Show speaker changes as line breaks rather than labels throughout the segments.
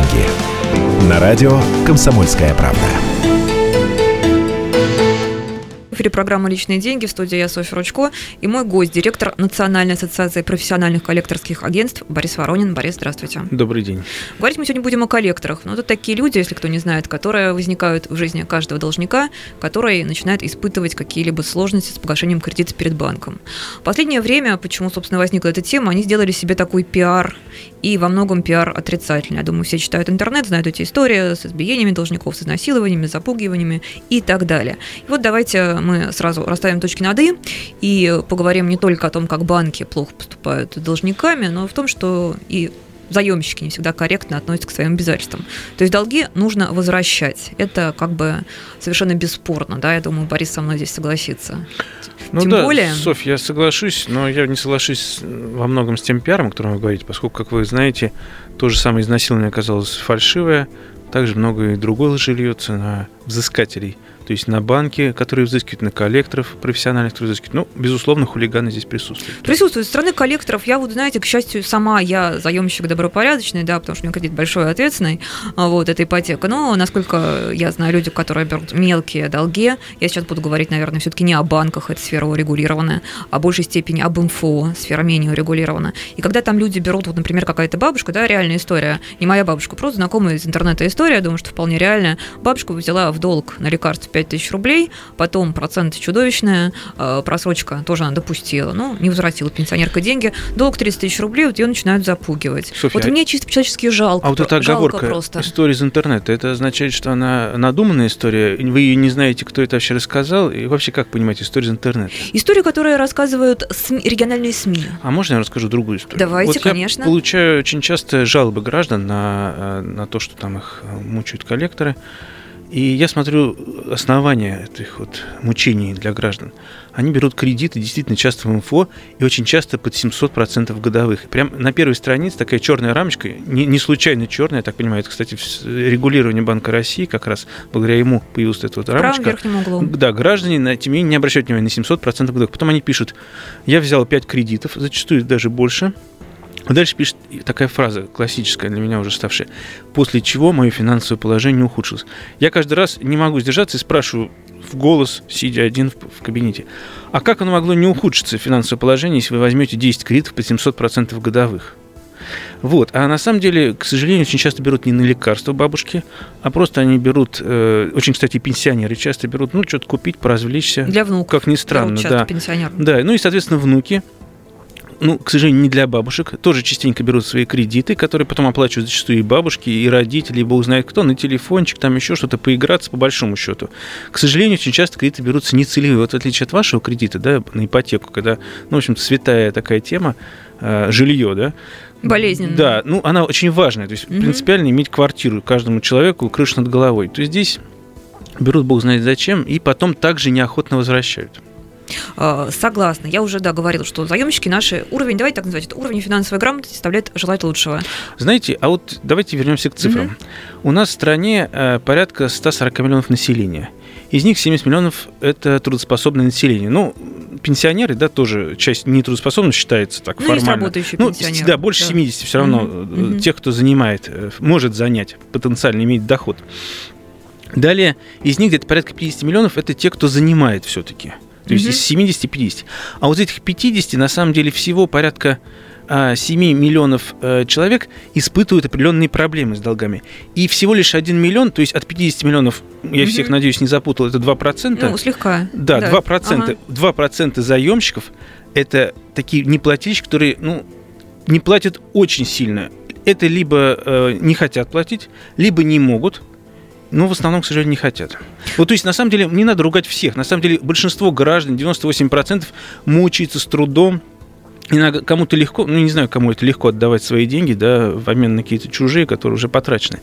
деньги». На радио «Комсомольская правда»
эфире программа «Личные деньги» в студии я, Софья Ручко, и мой гость, директор Национальной ассоциации профессиональных коллекторских агентств Борис Воронин. Борис, здравствуйте.
Добрый день.
Говорить мы сегодня будем о коллекторах. Но это такие люди, если кто не знает, которые возникают в жизни каждого должника, который начинает испытывать какие-либо сложности с погашением кредита перед банком. В последнее время, почему, собственно, возникла эта тема, они сделали себе такой пиар, и во многом пиар отрицательный. Я думаю, все читают интернет, знают эти истории с избиениями должников, с изнасилованиями, запугиваниями и так далее. И вот давайте мы сразу расставим точки над «и» и поговорим не только о том, как банки плохо поступают с должниками, но и в том, что и заемщики не всегда корректно относятся к своим обязательствам. То есть долги нужно возвращать. Это как бы совершенно бесспорно, да, я думаю, Борис со мной здесь согласится.
Ну Тем да, более... Софь, я соглашусь, но я не соглашусь во многом с тем пиаром, о котором вы говорите, поскольку, как вы знаете, то же самое изнасилование оказалось фальшивое, также много и другое лжи льется на взыскателей – то есть на банки, которые взыскивают, на коллекторов профессиональных, которые взыскивают. Ну, безусловно, хулиганы здесь присутствуют.
Присутствуют. Со стороны коллекторов, я вот, знаете, к счастью, сама я заемщик добропорядочный, да, потому что у меня кредит большой ответственный, а, вот, эта ипотека. Но, насколько я знаю, люди, которые берут мелкие долги, я сейчас буду говорить, наверное, все-таки не о банках, это сфера урегулированная, а в большей степени об МФО, сфера менее урегулирована. И когда там люди берут, вот, например, какая-то бабушка, да, реальная история, не моя бабушка, просто знакомая из интернета история, думаю, что вполне реальная, бабушка взяла в долг на лекарство 5000 рублей, потом процент чудовищная, э, просрочка тоже она допустила, ну, не возвратила пенсионерка деньги, долг 30 тысяч рублей, вот ее начинают запугивать.
Софья,
вот мне чисто человечески жалко.
А вот эта оговорка, просто. история из интернета, это означает, что она надуманная история, вы не знаете, кто это вообще рассказал, и вообще как понимать историю из интернета?
Историю, которую рассказывают СМИ, региональные СМИ.
А можно я расскажу другую историю?
Давайте,
вот
конечно.
Я получаю очень часто жалобы граждан на, э, на то, что там их мучают коллекторы. И я смотрю основания этих вот мучений для граждан. Они берут кредиты действительно часто в МФО и очень часто под 700% годовых. Прям на первой странице такая черная рамочка, не, не случайно черная, я так понимаю, это, кстати, регулирование Банка России, как раз благодаря ему появилась эта вот рамочка. В
верхнем углу.
Да, граждане, тем не менее, не обращают внимания на 700% годовых. Потом они пишут, я взял 5 кредитов, зачастую даже больше, Дальше пишет такая фраза, классическая для меня уже ставшая. После чего мое финансовое положение ухудшилось. Я каждый раз не могу сдержаться и спрашиваю в голос, сидя один в, кабинете. А как оно могло не ухудшиться, финансовое положение, если вы возьмете 10 кредитов по 700% годовых? Вот. А на самом деле, к сожалению, очень часто берут не на лекарства бабушки, а просто они берут, э, очень, кстати, пенсионеры часто берут, ну, что-то купить, поразвлечься.
Для внуков.
Как ни странно, да.
Пенсионер.
Да, ну и, соответственно, внуки ну, к сожалению, не для бабушек, тоже частенько берут свои кредиты, которые потом оплачивают зачастую и бабушки, и родители, бог знает кто, на телефончик, там еще что-то, поиграться по большому счету. К сожалению, очень часто кредиты берутся нецелевые. Вот в отличие от вашего кредита, да, на ипотеку, когда, ну, в общем-то, святая такая тема, э, жилье, да,
Болезненно.
Да, ну она очень важная. То есть угу. принципиально иметь квартиру каждому человеку, крышу над головой. То есть здесь берут бог знает зачем, и потом также неохотно возвращают.
А, согласна. Я уже, да, говорила, что заемщики наши уровень, давайте так назвать, это уровень финансовой грамотности составляет желать лучшего.
Знаете, а вот давайте вернемся к цифрам. Угу. У нас в стране э, порядка 140 миллионов населения. Из них 70 миллионов – это трудоспособное население. Ну, пенсионеры, да, тоже часть нетрудоспособных считается так
ну,
формально.
Есть ну, пенсионеры.
Да, больше да. 70 все равно угу. тех, кто занимает, э, может занять, потенциально иметь доход. Далее, из них где-то порядка 50 миллионов – это те, кто занимает все-таки. То есть из 70 50. А вот этих 50 на самом деле всего порядка 7 а, миллионов э, человек испытывают определенные проблемы с долгами. И всего лишь 1 миллион, то есть от 50 миллионов, я всех надеюсь, не запутал, это 2%.
Ну, слегка.
Да, да. 2%. Ага. 2% заемщиков это такие неплательщики, которые ну, не платят очень сильно. Это либо э, не хотят платить, либо не могут, но в основном, к сожалению, не хотят. Вот, то есть, на самом деле, не надо ругать всех. На самом деле, большинство граждан, 98%, мучается с трудом, Иногда кому-то легко, ну не знаю, кому это легко отдавать свои деньги, да, в обмен на какие-то чужие, которые уже потрачены.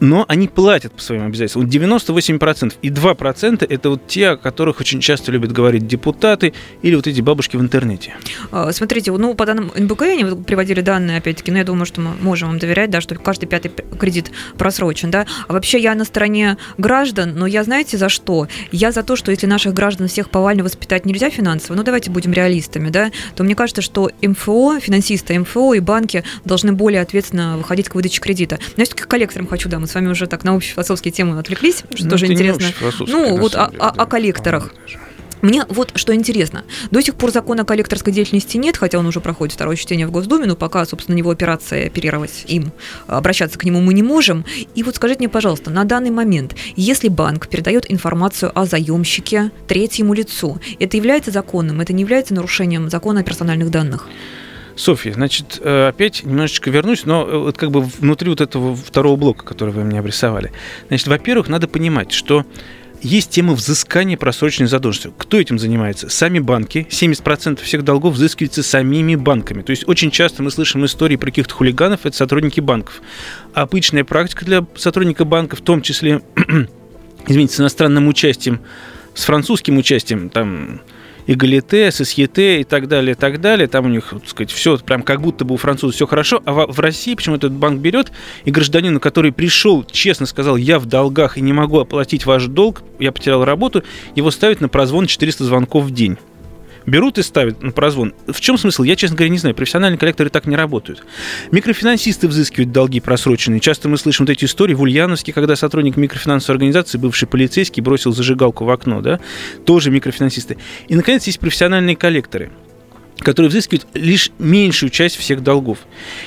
Но они платят по своим обязательствам. 98% и 2% это вот те, о которых очень часто любят говорить депутаты или вот эти бабушки в интернете.
А, смотрите, ну, по данным НБК, они приводили данные, опять-таки, но я думаю, что мы можем вам доверять, да, что каждый пятый кредит просрочен, да. А вообще я на стороне граждан, но я знаете за что? Я за то, что если наших граждан всех повально воспитать нельзя финансово, ну, давайте будем реалистами, да, то мне кажется, что МФО, финансисты МФО и банки должны более ответственно выходить к выдаче кредита. Но я все-таки коллекторам хочу, да, с вами уже так на общефилософские темы отвлеклись, что ну, тоже интересно. Ну, вот о, о, о коллекторах. Мне вот что интересно. До сих пор закона о коллекторской деятельности нет, хотя он уже проходит второе чтение в Госдуме, но пока, собственно, него операция оперировать им, обращаться к нему мы не можем. И вот скажите мне, пожалуйста, на данный момент, если банк передает информацию о заемщике третьему лицу, это является законным, это не является нарушением закона о персональных данных?
Софья, значит, э, опять немножечко вернусь, но э, вот как бы внутри вот этого второго блока, который вы мне обрисовали. Значит, во-первых, надо понимать, что есть тема взыскания просроченной задолженности. Кто этим занимается? Сами банки. 70% всех долгов взыскиваются самими банками. То есть очень часто мы слышим истории про каких-то хулиганов, это сотрудники банков. Обычная практика для сотрудника банка, в том числе, извините, с иностранным участием, с французским участием, там, эгалите, сосьете и так далее, и так далее. Там у них, так сказать, все прям как будто бы у французов все хорошо. А в России почему этот банк берет, и гражданину, который пришел, честно сказал, я в долгах и не могу оплатить ваш долг, я потерял работу, его ставят на прозвон 400 звонков в день берут и ставят на прозвон. В чем смысл? Я, честно говоря, не знаю. Профессиональные коллекторы так не работают. Микрофинансисты взыскивают долги просроченные. Часто мы слышим вот эти истории в Ульяновске, когда сотрудник микрофинансовой организации, бывший полицейский, бросил зажигалку в окно, да, тоже микрофинансисты. И, наконец, есть профессиональные коллекторы – которые взыскивают лишь меньшую часть всех долгов.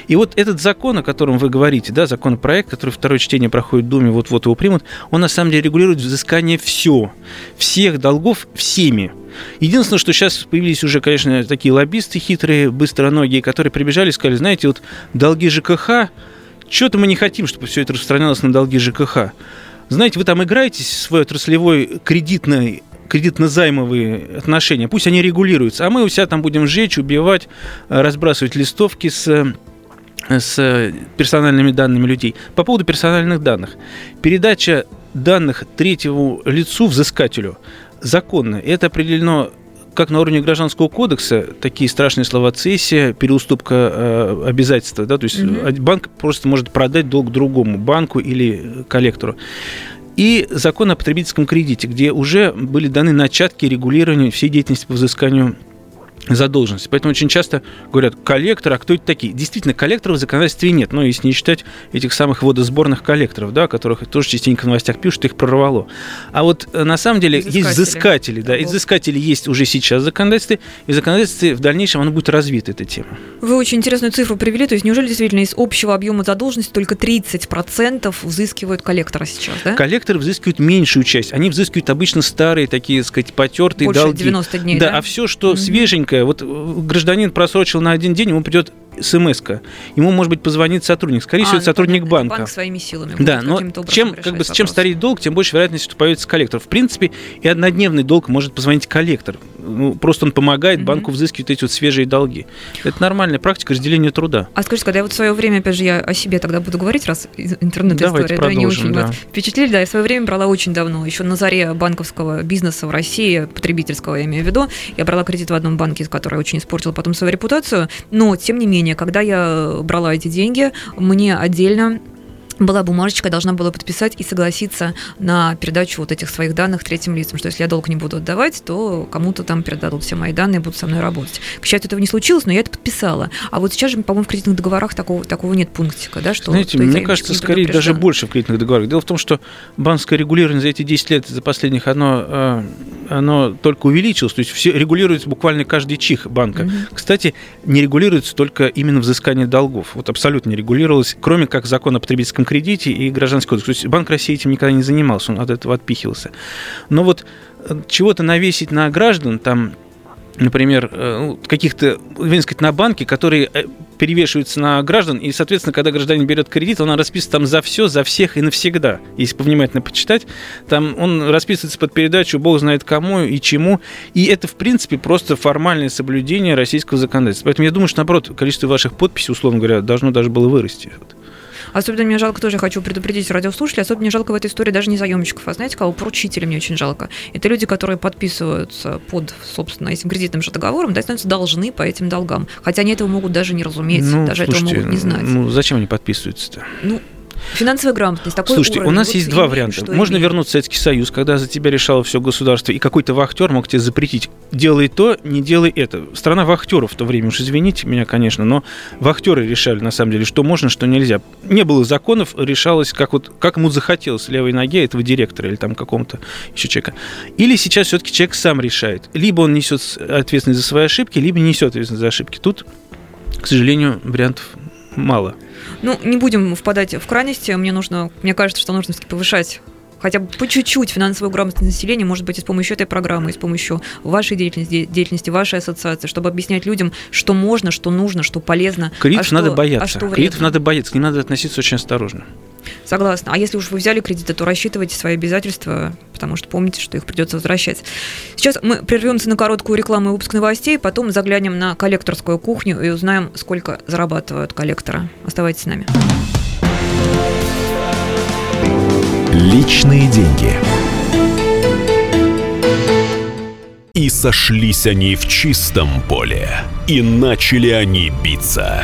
И вот этот закон, о котором вы говорите, да, законопроект, который второе чтение проходит в Думе, вот-вот его примут, он на самом деле регулирует взыскание все, всех долгов всеми. Единственное, что сейчас появились уже, конечно, такие лоббисты хитрые, быстроногие, которые прибежали и сказали, знаете, вот долги ЖКХ, что-то мы не хотим, чтобы все это распространялось на долги ЖКХ. Знаете, вы там играетесь в свой отраслевой кредитный кредитно-займовые отношения, пусть они регулируются, а мы у себя там будем сжечь, убивать, разбрасывать листовки с с персональными данными людей. По поводу персональных данных. Передача данных третьему лицу, взыскателю, законно. Это определено как на уровне гражданского кодекса, такие страшные слова цессия, переуступка э, обязательства, да, то есть угу. банк просто может продать долг другому банку или коллектору и закон о потребительском кредите, где уже были даны начатки регулирования всей деятельности по взысканию задолженности. Поэтому очень часто говорят, коллектор, а кто это такие? Действительно, коллекторов в законодательстве нет, но если не считать этих самых водосборных коллекторов, да, которых тоже частенько в новостях пишут, их прорвало. А вот э, на самом деле есть взыскатели, да, и взыскатели есть уже сейчас в законодательстве, и в законодательстве в дальнейшем оно будет развита, эта тема.
Вы очень интересную цифру привели, то есть неужели действительно из общего объема задолженности только 30% взыскивают коллектора сейчас, да?
Коллекторы взыскивают меньшую часть, они взыскивают обычно старые, такие, так сказать, потертые
Больше
долги.
90 дней,
да? Да, а все, что mm-hmm. свеженькое, маленькая. Вот э, гражданин просрочил на один день, ему придет смс -ка. Ему, может быть, позвонит сотрудник. Скорее а, всего, это сотрудник понятно. банка.
Банк своими силами.
Да, но чем, как бы, чем старее долг, тем больше вероятность, что появится коллектор. В принципе, и однодневный долг может позвонить коллектор. Ну, просто он помогает mm-hmm. банку взыскивать эти вот свежие долги. Это нормальная практика разделения труда.
А скажите, когда я вот в свое время, опять же, я о себе тогда буду говорить, раз интернет-история, да, не очень да. впечатлили, да, я в свое время брала очень давно, еще на заре банковского бизнеса в России, потребительского, я имею в виду, я брала кредит в одном банке, который очень испортил потом свою репутацию, но, тем не менее, когда я брала эти деньги, мне отдельно была бумажечка, я должна была подписать и согласиться на передачу вот этих своих данных третьим лицам, что если я долг не буду отдавать, то кому-то там передадут все мои данные и будут со мной работать. К счастью, этого не случилось, но я это подписала. А вот сейчас же, по-моему, в кредитных договорах такого, такого нет пунктика, да, что...
Знаете, мне кажется, скорее даже больше в кредитных договорах. Дело в том, что банковское регулирование за эти 10 лет, за последних, оно, э, оно только увеличилось, то есть все регулируется буквально каждый чих банка. Угу. Кстати, не регулируется только именно взыскание долгов. Вот абсолютно не регулировалось, кроме как закон о потребительском кредите и гражданский кодекс. То есть Банк России этим никогда не занимался, он от этого отпихивался. Но вот э, чего-то навесить на граждан, там, например, э, ну, каких-то, сказать, на банки, которые э, перевешиваются на граждан, и, соответственно, когда гражданин берет кредит, он расписывается там за все, за всех и навсегда. Если повнимательно почитать, там он расписывается под передачу «Бог знает кому и чему», и это, в принципе, просто формальное соблюдение российского законодательства. Поэтому я думаю, что, наоборот, количество ваших подписей, условно говоря, должно даже было вырасти.
Особенно мне жалко, тоже хочу предупредить радиослушателей, особенно мне жалко в этой истории даже не заемщиков, а знаете кого? Поручителей мне очень жалко. Это люди, которые подписываются под, собственно, этим кредитным же договором, да, становятся должны по этим долгам. Хотя они этого могут даже не разуметь,
Ну,
даже
слушайте,
этого могут не знать.
Ну, зачем они подписываются-то?
Ну, финансовая грамотность, такой
Слушайте,
уровень.
у нас
Вот
есть два варианта. Можно
имеем.
вернуть Советский Союз, когда за тебя решало все государство, и какой-то вахтер мог тебе запретить. Делай то, не делай это. Страна вахтеров в то время, уж извините меня, конечно, но вахтеры решали, на самом деле, что можно, что нельзя. Не было законов, решалось, как, вот, как ему захотелось левой ноге этого директора или там какому-то еще человека. Или сейчас все-таки человек сам решает. Либо он несет ответственность за свои ошибки, либо не несет ответственность за ошибки. Тут, к сожалению, вариантов мало.
Ну, не будем впадать в крайности. Мне нужно, мне кажется, что нужно все-таки повышать хотя бы по чуть-чуть финансовую грамотность населения, может быть, и с помощью этой программы, и с помощью вашей деятельности, деятельности вашей ассоциации, чтобы объяснять людям, что можно, что нужно, что полезно.
Кредитов
а что,
надо
а
бояться.
что
Кредитов надо бояться, к ним надо относиться очень осторожно.
Согласна. А если уж вы взяли кредиты, то рассчитывайте свои обязательства, потому что помните, что их придется возвращать. Сейчас мы прервемся на короткую рекламу и выпуск новостей, потом заглянем на коллекторскую кухню и узнаем, сколько зарабатывают коллекторы. Оставайтесь с нами.
Личные деньги.
И сошлись они в чистом поле, и начали они биться.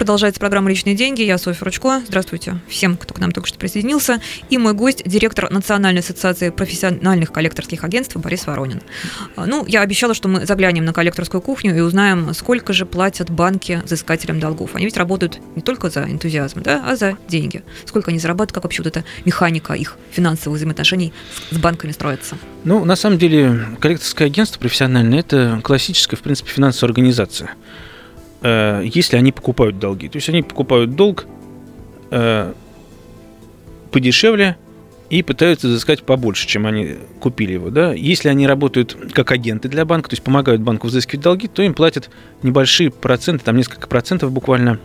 Продолжается программа «Личные деньги». Я Софья Ручко. Здравствуйте всем, кто к нам только что присоединился. И мой гость – директор Национальной ассоциации профессиональных коллекторских агентств Борис Воронин. А, Ну, я обещала, что мы заглянем на коллекторскую кухню и узнаем, сколько же платят банки взыскателям долгов. Они ведь работают не только за энтузиазм, да, а за деньги. Сколько они зарабатывают, как вообще вот эта механика их финансовых взаимоотношений с с банками строится.
Ну, на самом деле, коллекторское агентство профессиональное – это классическая, в принципе, финансовая организация. Э, Если они покупают долги. То есть они покупают долг э, подешевле и пытаются взыскать побольше, чем они купили его. Да? Если они работают как агенты для банка, то есть помогают банку взыскивать долги, то им платят небольшие проценты, там несколько процентов буквально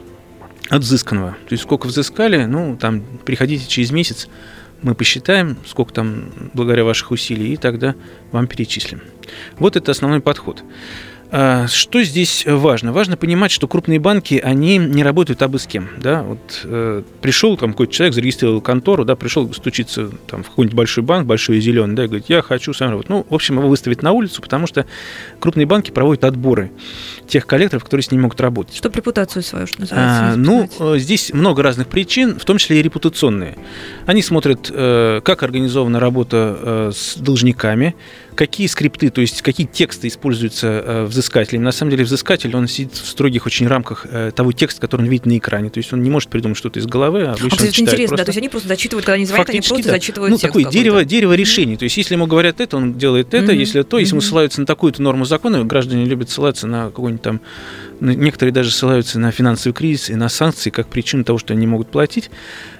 от взысканного. То есть сколько взыскали, ну, там, приходите через месяц, мы посчитаем, сколько там благодаря ваших усилий, и тогда вам перечислим. Вот это основной подход. А, Что здесь важно? Важно понимать, что крупные банки, они не работают абы с кем. Да? Вот, э, пришел там какой-то человек, зарегистрировал контору, да, пришел стучиться там, в какой-нибудь большой банк, большой и зеленый, да, и говорит, я хочу сам работать. Ну, в общем, его выставить на улицу, потому что крупные банки проводят отборы тех коллекторов, которые с ними могут работать.
Чтобы репутацию свою, что называется,
А, ну, э, здесь много разных причин, в том числе и репутационные. Они смотрят, э, как организована работа э, с должниками, какие скрипты, то есть какие тексты используются э, взыскателем. На самом деле взыскатель, он сидит в строгих очень рамках э, того текста, который он видит на экране. То есть он не может придумать что-то из головы, а
А,
обычно он
кстати,
читает
интересно, да,
просто.
то есть они просто зачитывают, когда они звонят, они
Фактически,
просто
да.
зачитывают
Ну, такое дерево, дерево решений. То есть, если ему говорят это, он делает это,
Мгм.
если то, если ему
Мгм.
ссылаются на такую-то норму закона, граждане любят ссылаться на какой-нибудь там... Некоторые даже ссылаются на финансовый кризис и на санкции как причину того, что они не могут платить.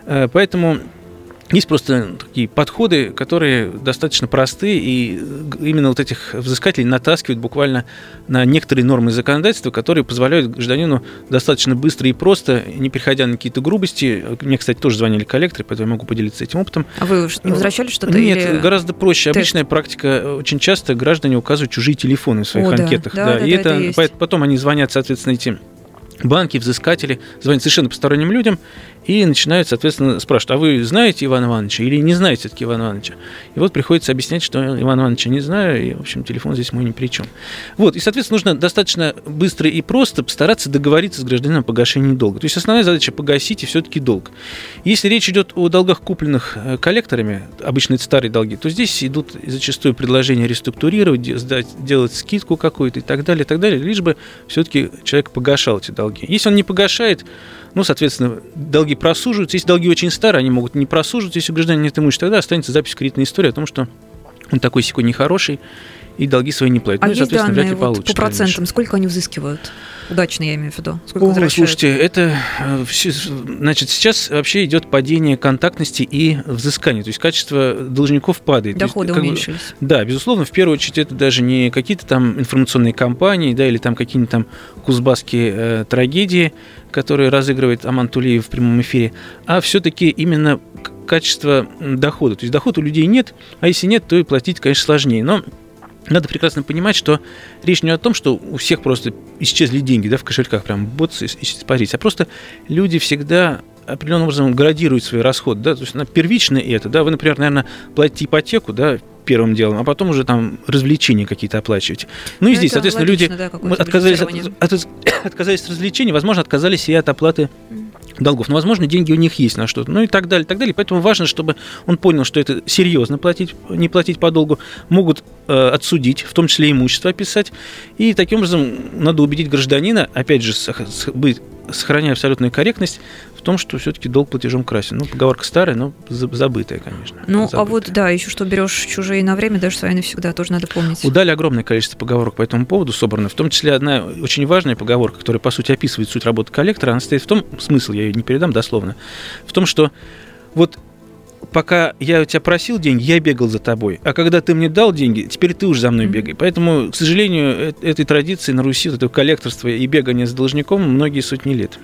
Э, Поэтому есть просто такие подходы, которые достаточно простые, и именно вот этих взыскателей натаскивают буквально на некоторые нормы законодательства, которые позволяют гражданину достаточно быстро и просто, не переходя на какие-то грубости. Мне, кстати, тоже звонили коллекторы, поэтому я могу поделиться этим опытом.
А вы не возвращали что-то?
Нет,
или...
гораздо проще.
тест?
Обычная практика. Очень часто граждане указывают чужие телефоны в своих
О, да.
анкетах.
Да, да,
и
да,
это,
это есть.
потом они звонят, соответственно, эти банки, взыскатели, звонят совершенно посторонним людям и начинают, соответственно, спрашивать, а вы знаете Ивана Ивановича или не знаете все-таки Ивана Ивановича? И вот приходится объяснять, что Ивана Ивановича не знаю, и, в общем, телефон здесь мой ни при чем. Вот, и, соответственно, нужно достаточно быстро и просто постараться договориться с гражданином о погашении долга. То есть основная задача погасить и все-таки долг. Если речь идет о долгах, купленных э, коллекторами, обычно это старые долги, то здесь идут зачастую предложения реструктурировать, сдать, делать скидку какую-то и так далее, и так далее, лишь бы все-таки человек погашал эти долги. Если он не погашает, ну, соответственно, долги просуживаются. Если долги очень старые, они могут не просуживаться. Если у гражданина нет имущества, тогда останется запись в кредитной истории о том, что он такой секой нехороший, и долги свои не платит.
А
ну, и,
есть
соответственно,
данные
вряд ли
вот по процентам,
дальше.
сколько они взыскивают? Удачно, я имею в виду. Сколько
Ой,
возвращают?
слушайте, это э, значит сейчас вообще идет падение контактности и взыскания, то есть качество должников падает. То есть,
Доходы
как бы,
уменьшились.
Да, безусловно, в первую очередь это даже не какие-то там информационные кампании, да, или там какие-нибудь там кузбасские э, трагедии, которые разыгрывает Аман Тулеев в прямом эфире, а все-таки именно качество дохода. То есть доход у людей нет, а если нет, то и платить, конечно, сложнее. Но надо прекрасно понимать, что речь не о том, что у всех просто исчезли деньги да, в кошельках, прям боц испарить, а просто люди всегда определенным образом градируют свои расходы, да, то есть на первичное это, да, вы, например, наверное, платите ипотеку, да, первым делом, а потом уже там развлечения какие-то оплачиваете. Ну и
Ну,
здесь, соответственно,
логично,
люди
да,
отказались от, от- отказались от развлечений, возможно, отказались и от оплаты долгов. Но, возможно, деньги у них есть на что-то. Ну и так далее, так далее. Поэтому важно, чтобы он понял, что это серьезно платить, не платить по долгу. Могут э, отсудить, в том числе имущество описать. И таким образом надо убедить гражданина, опять же, быть- сохраняя абсолютную корректность, том, что все-таки долг платежом красен. Ну, поговорка старая, но за- забытая, конечно.
Ну, а
Забытая.
вот, да, еще что берешь чужие на время, даже свои навсегда, тоже надо помнить.
Удали огромное количество поговорок по этому поводу собрано, в том числе одна очень важная поговорка, которая, по сути, описывает суть работы коллектора, она стоит в том, смысл я ее не передам дословно, в том, что вот пока я у тебя просил деньги, я бегал за тобой, а когда ты мне дал деньги, теперь ты уже за мной бегай. Поэтому, к сожалению, э- этой традиции на Руси, вот этого коллекторства и бегания с должником многие сотни лет.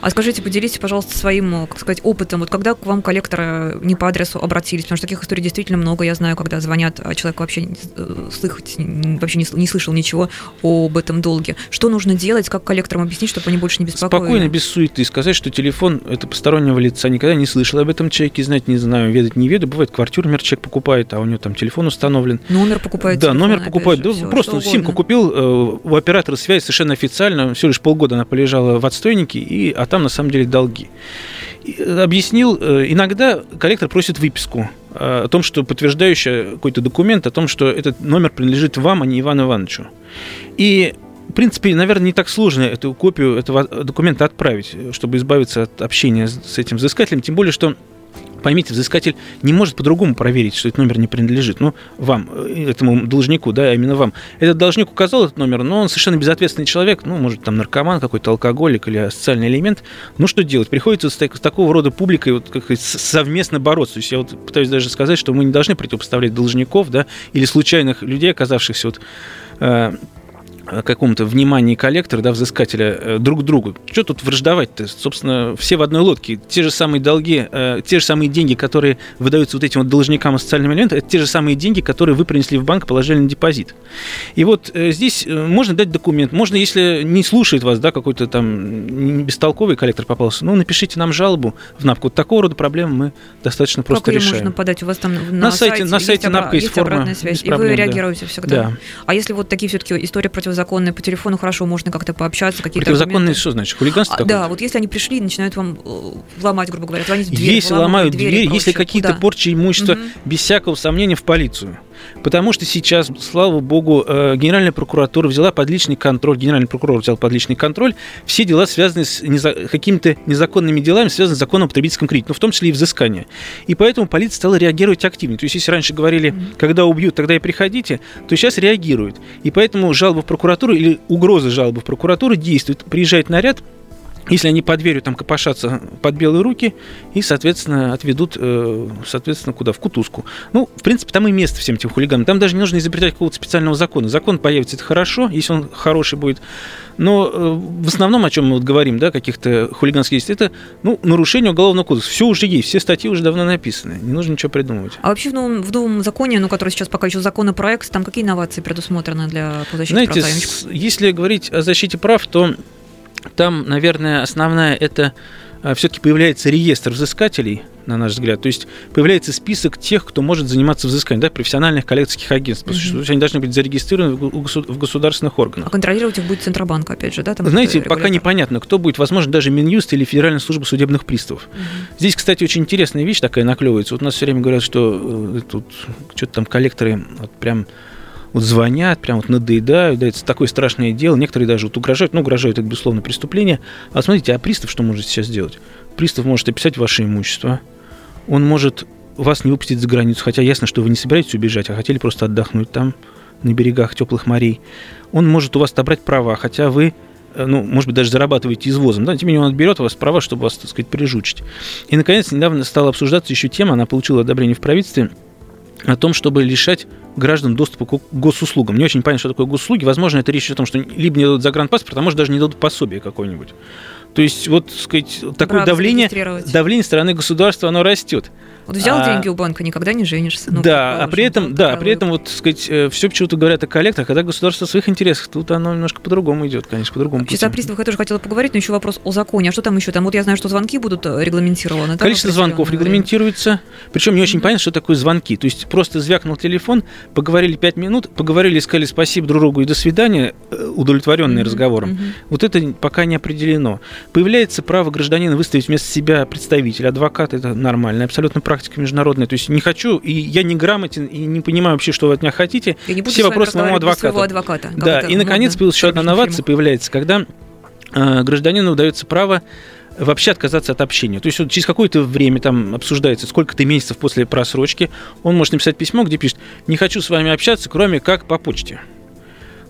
А скажите, поделитесь, пожалуйста, своим, как сказать, опытом. Вот когда к вам коллекторы не по адресу обратились, потому что таких историй действительно много. Я знаю, когда звонят, а человек вообще э, слыхать, вообще не, слышал ничего об этом долге. Что нужно делать, как коллекторам объяснить, чтобы они больше не беспокоили?
Спокойно, без суеты, сказать, что телефон это постороннего лица, никогда не слышал об этом человеке, знать не знаю, ведать не веду. Бывает, квартиру, например, человек покупает, а у него там телефон установлен.
Номер покупает.
Да,
телефон,
номер покупает.
же,
Да,
всё,
просто симку купил э, у оператора связи совершенно официально. Всего лишь полгода она полежала в отстойнике, и, а там на самом деле долги. И, э, объяснил, э, иногда коллектор просит выписку э, о том, что подтверждающая какой-то документ о том, что этот номер принадлежит вам, а не Ивану Ивановичу. И в принципе, наверное, не так сложно эту копию этого документа отправить, чтобы избавиться от общения с этим взыскателем. Тем более, что Поймите, взыскатель не может по-другому проверить, что этот номер не принадлежит. Ну, вам, э, этому должнику, да, именно вам. Этот должник указал этот номер, но он совершенно безответственный человек, ну, может, там наркоман какой-то, алкоголик или социальный элемент. Ну, что делать? Приходится с, так- с такого рода публикой вот, как совместно бороться. То есть я вот пытаюсь даже сказать, что мы не должны противопоставлять должников, да, или случайных людей, оказавшихся вот э, какому-то внимании коллектора, да, взыскателя э, друг к другу. Что тут враждовать-то? Собственно, все в одной лодке. Те же самые долги, э, те же самые деньги, которые выдаются вот этим вот должникам и социальным элементам, это те же самые деньги, которые вы принесли в банк, положили на депозит. И вот э, здесь э, можно дать документ. Можно, если не слушает вас, да, какой-то там бестолковый коллектор попался, ну, напишите нам жалобу в НАПК. Вот такого рода проблемы мы достаточно просто
как ее
решаем.
можно подать? У вас там на,
На сайте- на
есть
сайте
обра-
НАПКа есть форма,
обратная связь, и вы
да.
реагируете всегда.
Да.
А если вот такие все-таки истории противозаконные по телефону, хорошо, можно как-то пообщаться, какие-то
Противозаконные
аргументы?
что значит? Хулиганство
А, да, вот если они пришли и начинают вам э, ломать, грубо говоря, звонить в дверь,
Если ломают
двери и
дверь, если какие-то порчи имущества,
Мгм.
без всякого сомнения, в полицию. Потому что сейчас, слава богу, э, Генеральная прокуратура взяла под личный контроль, Генеральный прокурор взял под личный контроль все дела, связанные с неза- какими-то незаконными делами, связанные с законом о потребительском кредите, ну, в том числе и взыскание. И поэтому полиция стала реагировать активнее. То есть, если раньше говорили, когда убьют, тогда и приходите, то сейчас реагируют. И поэтому жалоба в прокуратуру или угроза жалобы в прокуратуру действует. Приезжает наряд, если они под дверью там копошатся под белые руки и, соответственно, отведут, э, соответственно, куда? В кутузку. Ну, в принципе, там и место всем этим хулиганам. Там даже не нужно изобретать какого-то специального закона. Закон появится, это хорошо, если он хороший будет. Но э, в основном, о чем мы вот говорим, да, каких-то хулиганских действий, это, ну, нарушение уголовного кодекса. Все уже есть, все статьи уже давно написаны. Не нужно ничего придумывать.
А вообще в новом, в новом законе, ну, который сейчас пока еще законопроект, там какие инновации предусмотрены для по защите
Знаете,
прав заемщиков?
если говорить о защите прав, то там, наверное, основная это а, все-таки появляется реестр взыскателей, на наш взгляд. То есть появляется список тех, кто может заниматься взысканием, да, профессиональных коллекторских агентств. Mm-hmm. То есть они должны быть зарегистрированы в государственных органах.
А контролировать их будет Центробанк, опять же, да? Там
Знаете, пока непонятно, кто будет, возможно, даже Минюст или Федеральная служба судебных приставов. Mm-hmm. Здесь, кстати, очень интересная вещь такая наклевывается. Вот у нас все время говорят, что э, тут что-то там коллекторы вот прям вот звонят, прям вот надоедают, да, это такое страшное дело. Некоторые даже вот угрожают, ну, угрожают, это, безусловно, преступление. А смотрите, а пристав что может сейчас сделать? Пристав может описать ваше имущество, он может вас не выпустить за границу, хотя ясно, что вы не собираетесь убежать, а хотели просто отдохнуть там, на берегах теплых морей. Он может у вас отобрать права, хотя вы э, ну, может быть, даже зарабатываете извозом, да, тем не менее он отберет у вас права, чтобы вас, так сказать, прижучить. И, наконец, недавно стала обсуждаться еще тема, она получила одобрение в правительстве, о том, чтобы лишать граждан доступа к госуслугам. Не очень понятно, что такое госуслуги. Возможно, это речь о том, что либо не дадут загранпаспорт, а может даже не дадут пособие какое-нибудь. То есть, вот, сказать, такое Право давление, давление стороны государства, оно растет.
Вот взял а, деньги у банка, никогда не женишься.
Ну, да, а при этом, да, при этом, вот, сказать, э, все почему-то говорят о коллекторах, когда государство в своих интересах, тут оно немножко по-другому идет, конечно, по-другому.
Сейчас о приставах я тоже хотела поговорить, но еще вопрос о законе. А что там еще? Там вот я знаю, что звонки будут э, регламентированы.
Количество звонков регламентируется. Причем не очень mm-hmm. понятно, что такое звонки. То есть просто звякнул телефон, поговорили пять минут, поговорили, сказали спасибо друг другу и до свидания, э, удовлетворенные mm-hmm. разговором. Mm-hmm. Вот это пока не определено. Появляется право гражданина выставить вместо себя представителя, адвокат, это нормальная абсолютно практика международная. То есть не хочу, и я не грамотен, и не понимаю вообще, что вы от меня хотите.
Я не буду Все вопросы моему адвокату. адвоката.
Да, и наконец появилась еще одна новация, появляется, когда э, гражданину удается право вообще отказаться от общения. То есть вот через какое-то время там обсуждается, сколько-то месяцев после просрочки, он может написать письмо, где пишет, не хочу с вами общаться, кроме как по почте.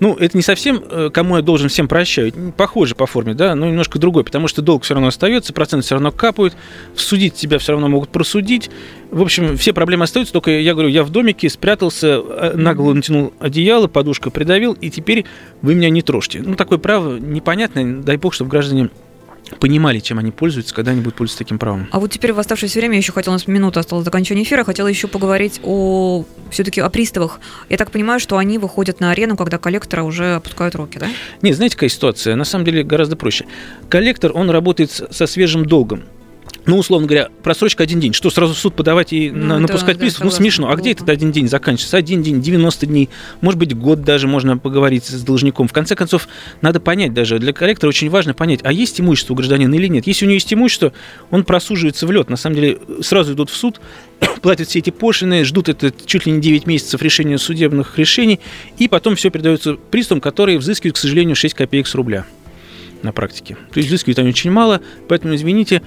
Ну, это не совсем, э, кому я должен всем прощать. Похоже по форме, да, но немножко другой, потому что долг все равно остается, проценты все равно капают, судить тебя все равно могут просудить. В общем, все проблемы остаются, только я говорю, я в домике спрятался, э, нагло натянул одеяло, подушка придавил, и теперь вы меня не трожьте. Ну, такое право непонятное, дай бог, чтобы граждане понимали, чем они пользуются, когда они будут пользоваться таким правом.
А вот теперь в оставшееся время, еще хотела, у нас минута осталась до окончания эфира, хотела еще поговорить о все-таки о приставах. Я так понимаю, что они выходят на арену, когда коллектора уже опускают руки, да?
Нет, знаете, какая ситуация? На самом деле гораздо проще. Коллектор, он работает со свежим долгом ну, условно говоря, просрочка один день. Что, сразу в суд подавать и ну, напускать да, пристав? Да, ну, смешно. А где этот один день заканчивается? Один день, 90 дней, может быть, год даже можно поговорить с должником. В конце концов, надо понять даже, для коллектора очень важно понять, а есть имущество у гражданина или нет. Если у него есть имущество, он просуживается в лед. На самом деле, сразу идут в суд, платят все эти пошлины, ждут это чуть ли не 9 месяцев решения судебных решений, и потом все передается приставам, которые взыскивают, к сожалению, 6 копеек с рубля на практике. То есть взыскивают они очень мало, поэтому, извините,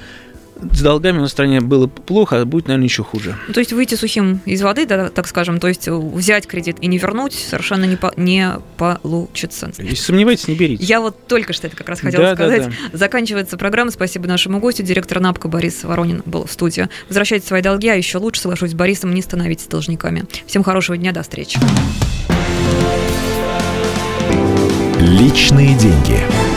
с долгами на стране было плохо, а будет, наверное, еще хуже.
Ну, то есть выйти сухим из воды, да, так скажем, то есть взять кредит и не вернуть совершенно не, по, не получится.
Если сомневаетесь, не берите.
Я вот только что это как раз хотела да, сказать. Да, да. Заканчивается программа. Спасибо нашему гостю. Директор НАПКО Борис Воронин был в студии. Возвращайте свои долги, а еще лучше, соглашусь с Борисом, не становитесь должниками. Всем хорошего дня, до встречи.
Личные деньги.